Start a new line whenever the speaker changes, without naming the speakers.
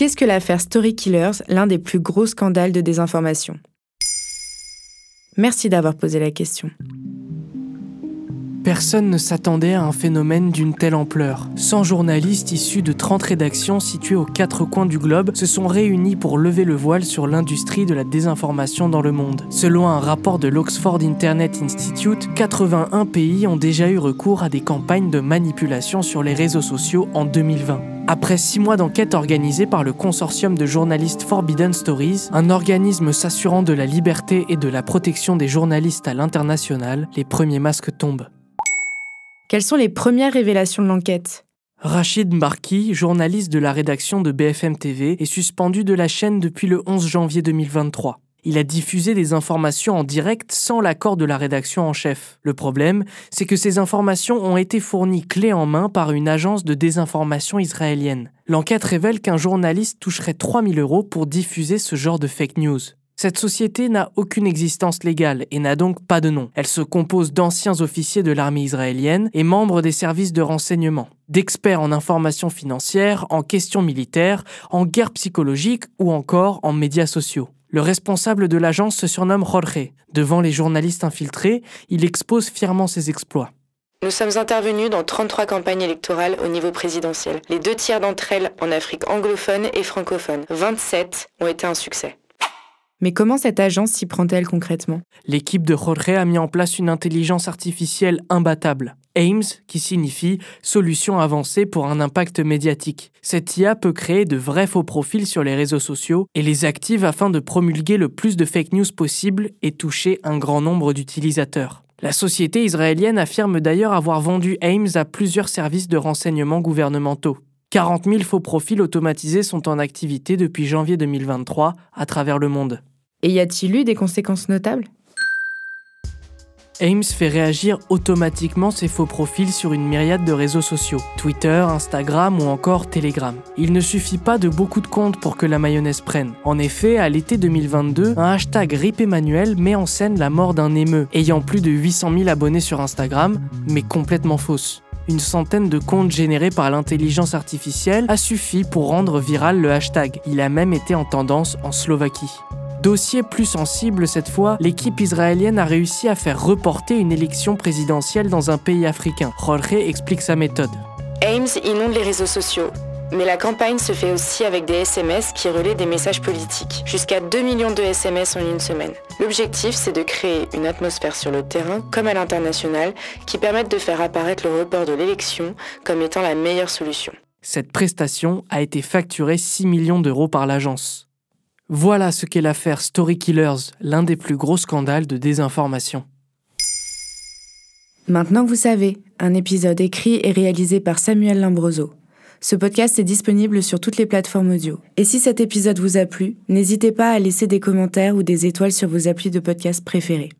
Qu'est-ce que l'affaire Story Killers, l'un des plus gros scandales de désinformation? Merci d'avoir posé la question.
Personne ne s'attendait à un phénomène d'une telle ampleur. 100 journalistes issus de 30 rédactions situées aux quatre coins du globe se sont réunis pour lever le voile sur l'industrie de la désinformation dans le monde. Selon un rapport de l'Oxford Internet Institute, 81 pays ont déjà eu recours à des campagnes de manipulation sur les réseaux sociaux en 2020. Après six mois d'enquête organisée par le consortium de journalistes Forbidden Stories, un organisme s'assurant de la liberté et de la protection des journalistes à l'international, les premiers masques tombent.
Quelles sont les premières révélations de l'enquête?
Rachid Mbarki, journaliste de la rédaction de BFM TV, est suspendu de la chaîne depuis le 11 janvier 2023. Il a diffusé des informations en direct sans l'accord de la rédaction en chef. Le problème, c'est que ces informations ont été fournies clé en main par une agence de désinformation israélienne. L'enquête révèle qu'un journaliste toucherait 3000 euros pour diffuser ce genre de fake news. Cette société n'a aucune existence légale et n'a donc pas de nom. Elle se compose d'anciens officiers de l'armée israélienne et membres des services de renseignement, d'experts en information financière, en questions militaires, en guerre psychologique ou encore en médias sociaux. Le responsable de l'agence se surnomme Jorge. Devant les journalistes infiltrés, il expose fièrement ses exploits.
Nous sommes intervenus dans 33 campagnes électorales au niveau présidentiel. Les deux tiers d'entre elles en Afrique anglophone et francophone. 27 ont été un succès.
Mais comment cette agence s'y prend-elle concrètement?
L'équipe de Jorge a mis en place une intelligence artificielle imbattable. AIMS, qui signifie Solution avancée pour un impact médiatique. Cette IA peut créer de vrais faux profils sur les réseaux sociaux et les active afin de promulguer le plus de fake news possible et toucher un grand nombre d'utilisateurs. La société israélienne affirme d'ailleurs avoir vendu AIMS à plusieurs services de renseignement gouvernementaux. 40 000 faux profils automatisés sont en activité depuis janvier 2023 à travers le monde.
Et y a-t-il eu des conséquences notables?
Ames fait réagir automatiquement ses faux profils sur une myriade de réseaux sociaux, Twitter, Instagram ou encore Telegram. Il ne suffit pas de beaucoup de comptes pour que la mayonnaise prenne. En effet, à l'été 2022, un hashtag RIP Emmanuel met en scène la mort d'un émeu, ayant plus de 800 000 abonnés sur Instagram, mais complètement fausse. Une centaine de comptes générés par l'intelligence artificielle a suffi pour rendre viral le hashtag. Il a même été en tendance en Slovaquie. Dossier plus sensible cette fois, l'équipe israélienne a réussi à faire reporter une élection présidentielle dans un pays africain. Jorge explique sa méthode.
Ames inonde les réseaux sociaux. Mais la campagne se fait aussi avec des SMS qui relaient des messages politiques. Jusqu'à 2 millions de SMS en une semaine. L'objectif, c'est de créer une atmosphère sur le terrain, comme à l'international, qui permette de faire apparaître le report de l'élection comme étant la meilleure solution.
Cette prestation a été facturée 6 millions d'euros par l'agence. Voilà ce qu'est l'affaire Story Killers, l'un des plus gros scandales de désinformation.
Maintenant vous savez, un épisode écrit et réalisé par Samuel Limbroso. Ce podcast est disponible sur toutes les plateformes audio. Et si cet épisode vous a plu, n'hésitez pas à laisser des commentaires ou des étoiles sur vos applis de podcast préférés.